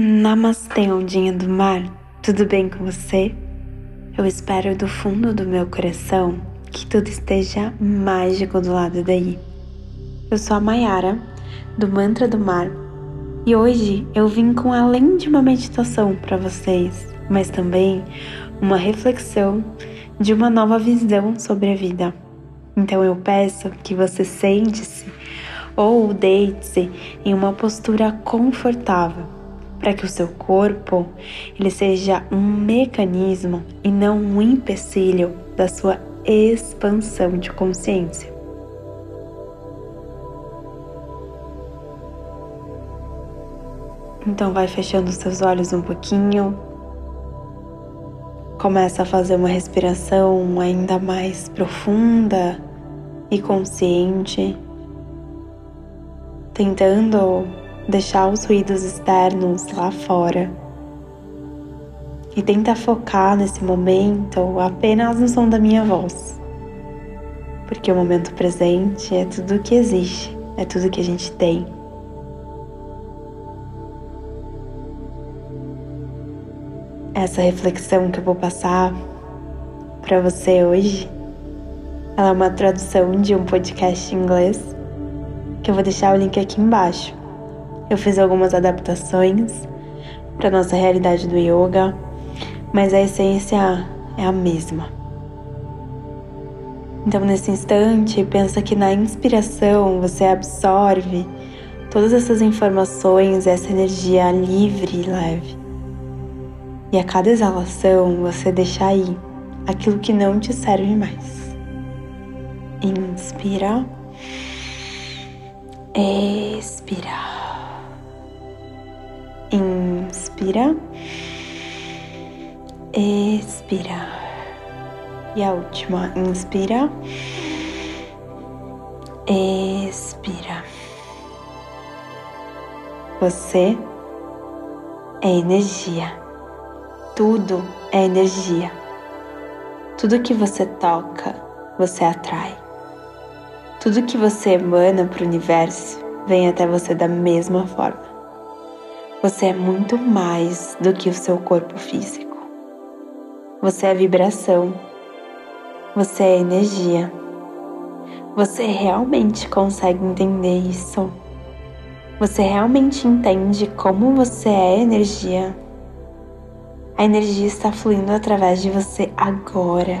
Namastê, ondinha do mar, tudo bem com você? Eu espero do fundo do meu coração que tudo esteja mágico do lado daí. Eu sou a Mayara, do Mantra do Mar, e hoje eu vim com além de uma meditação para vocês, mas também uma reflexão de uma nova visão sobre a vida. Então eu peço que você sente-se ou deite-se em uma postura confortável para que o seu corpo ele seja um mecanismo e não um empecilho da sua expansão de consciência. Então vai fechando os seus olhos um pouquinho. Começa a fazer uma respiração ainda mais profunda e consciente, tentando deixar os ruídos externos lá fora. E tenta focar nesse momento apenas no som da minha voz. Porque o momento presente é tudo que existe, é tudo que a gente tem. Essa reflexão que eu vou passar para você hoje, ela é uma tradução de um podcast em inglês que eu vou deixar o link aqui embaixo. Eu fiz algumas adaptações para nossa realidade do yoga, mas a essência é a mesma. Então, nesse instante, pensa que na inspiração você absorve todas essas informações, essa energia livre e leve. E a cada exalação você deixa aí aquilo que não te serve mais. Inspira, expira. Inspira. Expira. E a última, inspira. Expira. Você é energia. Tudo é energia. Tudo que você toca, você atrai. Tudo que você emana para o universo vem até você da mesma forma. Você é muito mais do que o seu corpo físico. Você é vibração. Você é energia. Você realmente consegue entender isso? Você realmente entende como você é energia? A energia está fluindo através de você agora.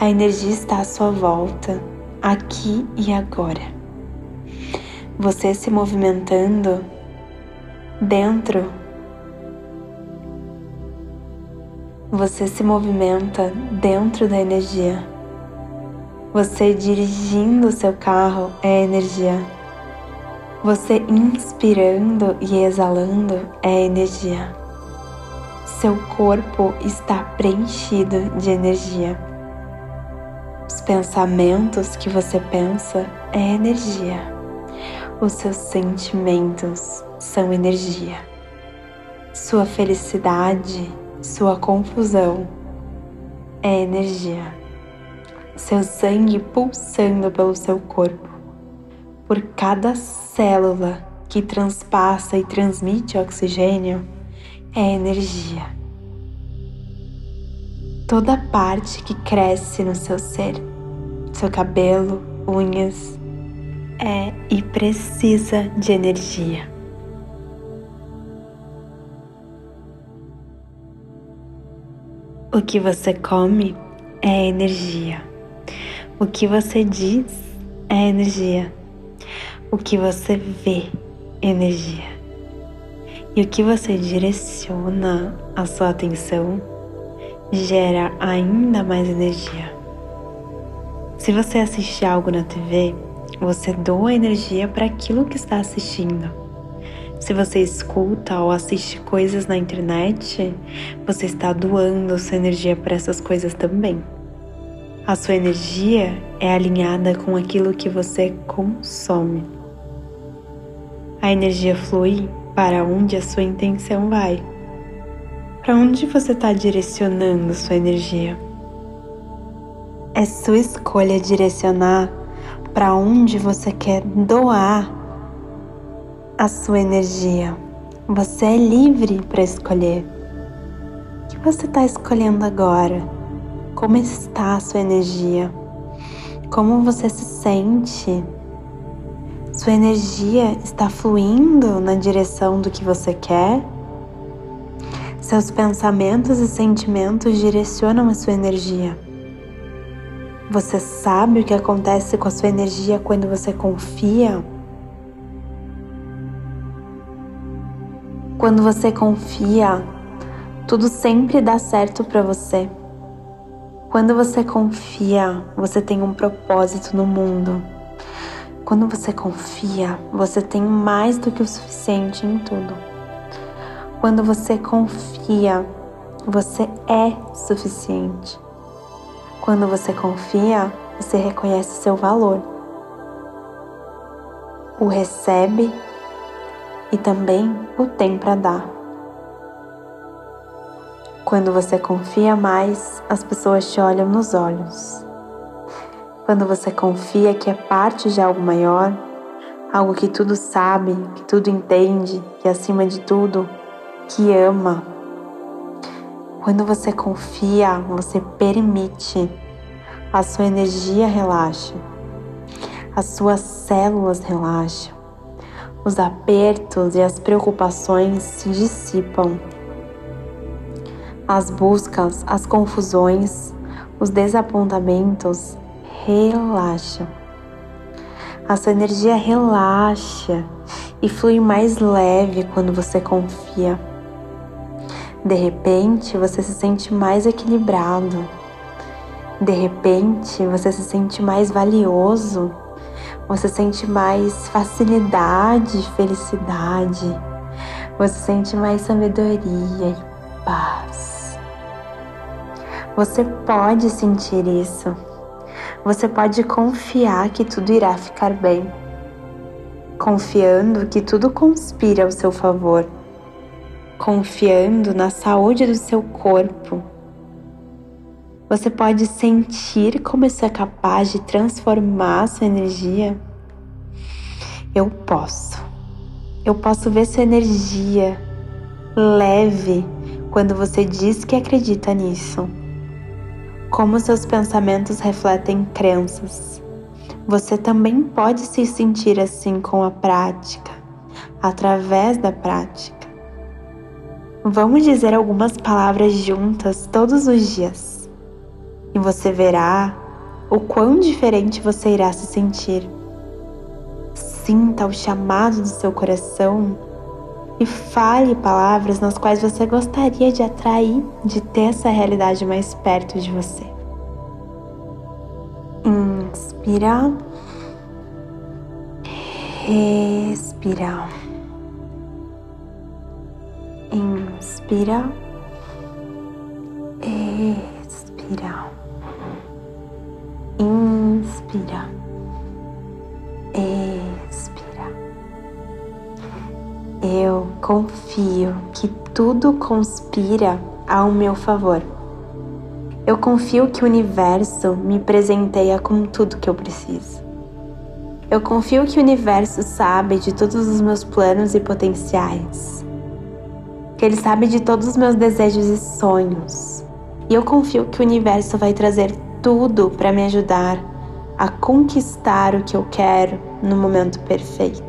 A energia está à sua volta, aqui e agora. Você se movimentando dentro. Você se movimenta dentro da energia. Você dirigindo o seu carro é energia. Você inspirando e exalando é energia. Seu corpo está preenchido de energia. Os pensamentos que você pensa é energia. Os seus sentimentos são energia. Sua felicidade, sua confusão é energia. Seu sangue pulsando pelo seu corpo, por cada célula que transpassa e transmite oxigênio, é energia. Toda parte que cresce no seu ser, seu cabelo, unhas, é e precisa de energia. O que você come é energia. O que você diz é energia. O que você vê energia. E o que você direciona a sua atenção gera ainda mais energia. Se você assistir algo na TV, você doa energia para aquilo que está assistindo. Se você escuta ou assiste coisas na internet, você está doando sua energia para essas coisas também. A sua energia é alinhada com aquilo que você consome. A energia flui para onde a sua intenção vai. Para onde você está direcionando sua energia? É sua escolha direcionar para onde você quer doar a sua energia, Você é livre para escolher. O que você está escolhendo agora? Como está a sua energia? Como você se sente? Sua energia está fluindo na direção do que você quer? Seus pensamentos e sentimentos direcionam a sua energia. Você sabe o que acontece com a sua energia quando você confia? Quando você confia, tudo sempre dá certo para você. Quando você confia, você tem um propósito no mundo. Quando você confia, você tem mais do que o suficiente em tudo. Quando você confia, você é suficiente. Quando você confia, você reconhece seu valor, o recebe e também o tem para dar. Quando você confia mais, as pessoas te olham nos olhos. Quando você confia que é parte de algo maior, algo que tudo sabe, que tudo entende, que acima de tudo, que ama, quando você confia, você permite, a sua energia relaxa, as suas células relaxam, os apertos e as preocupações se dissipam, as buscas, as confusões, os desapontamentos relaxam. A sua energia relaxa e flui mais leve quando você confia de repente, você se sente mais equilibrado. De repente, você se sente mais valioso. Você sente mais facilidade, felicidade. Você sente mais sabedoria e paz. Você pode sentir isso. Você pode confiar que tudo irá ficar bem. Confiando que tudo conspira ao seu favor confiando na saúde do seu corpo. Você pode sentir como isso é capaz de transformar sua energia. Eu posso. Eu posso ver sua energia leve quando você diz que acredita nisso. Como seus pensamentos refletem crenças. Você também pode se sentir assim com a prática, através da prática. Vamos dizer algumas palavras juntas todos os dias e você verá o quão diferente você irá se sentir. Sinta o chamado do seu coração e fale palavras nas quais você gostaria de atrair, de ter essa realidade mais perto de você. Inspira, respira. Inspira, expira. Inspira, expira. Eu confio que tudo conspira ao meu favor. Eu confio que o universo me presenteia com tudo que eu preciso. Eu confio que o universo sabe de todos os meus planos e potenciais que Ele sabe de todos os meus desejos e sonhos. E eu confio que o universo vai trazer tudo para me ajudar a conquistar o que eu quero no momento perfeito.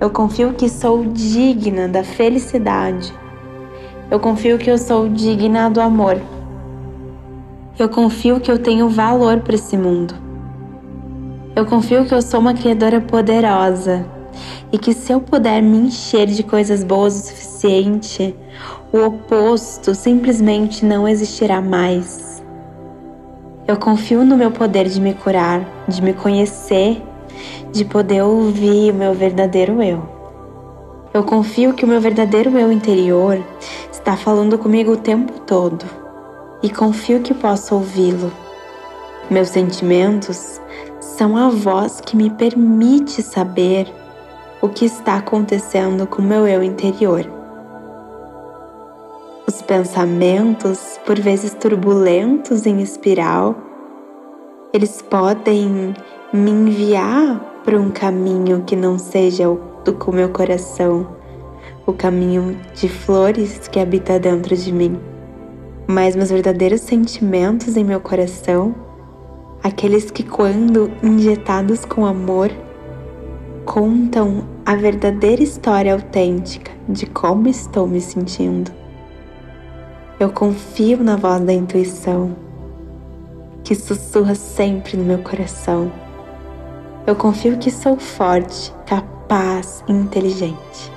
Eu confio que sou digna da felicidade. Eu confio que eu sou digna do amor. Eu confio que eu tenho valor para esse mundo. Eu confio que eu sou uma criadora poderosa e que se eu puder me encher de coisas boas o suficiente, o oposto simplesmente não existirá mais. Eu confio no meu poder de me curar, de me conhecer, de poder ouvir o meu verdadeiro eu. Eu confio que o meu verdadeiro eu interior está falando comigo o tempo todo e confio que posso ouvi-lo. Meus sentimentos são a voz que me permite saber o que está acontecendo com meu eu interior. Os pensamentos, por vezes turbulentos em espiral, eles podem me enviar para um caminho que não seja o do meu coração, o caminho de flores que habita dentro de mim, mas meus verdadeiros sentimentos em meu coração, aqueles que, quando injetados com amor, contam a verdadeira história autêntica de como estou me sentindo. Eu confio na voz da intuição, que sussurra sempre no meu coração. Eu confio que sou forte, capaz e inteligente.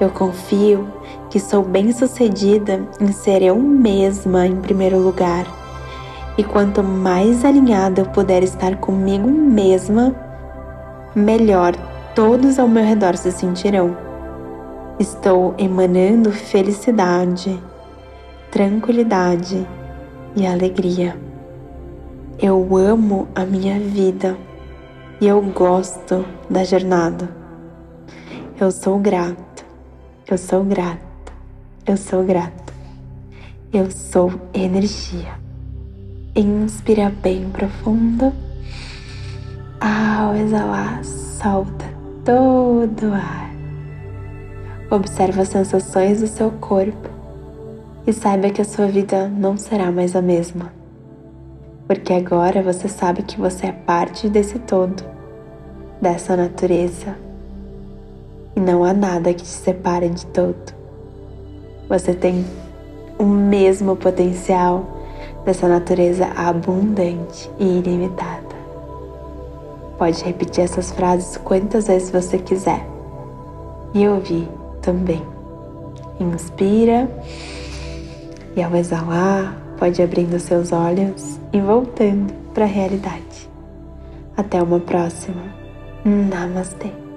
Eu confio que sou bem-sucedida em ser eu mesma em primeiro lugar. E quanto mais alinhada eu puder estar comigo mesma, melhor todos ao meu redor se sentirão. Estou emanando felicidade, tranquilidade e alegria. Eu amo a minha vida e eu gosto da jornada. Eu sou grato, eu sou grata, eu sou grata. Eu sou energia. Inspira bem profundo. Ao exalar, solta todo o ar. Observe as sensações do seu corpo e saiba que a sua vida não será mais a mesma. Porque agora você sabe que você é parte desse todo, dessa natureza, e não há nada que te separe de todo. Você tem o mesmo potencial dessa natureza abundante e ilimitada. Pode repetir essas frases quantas vezes você quiser e ouvir também. Inspira e ao exalar, pode abrindo seus olhos e voltando para a realidade. Até uma próxima. Namastê.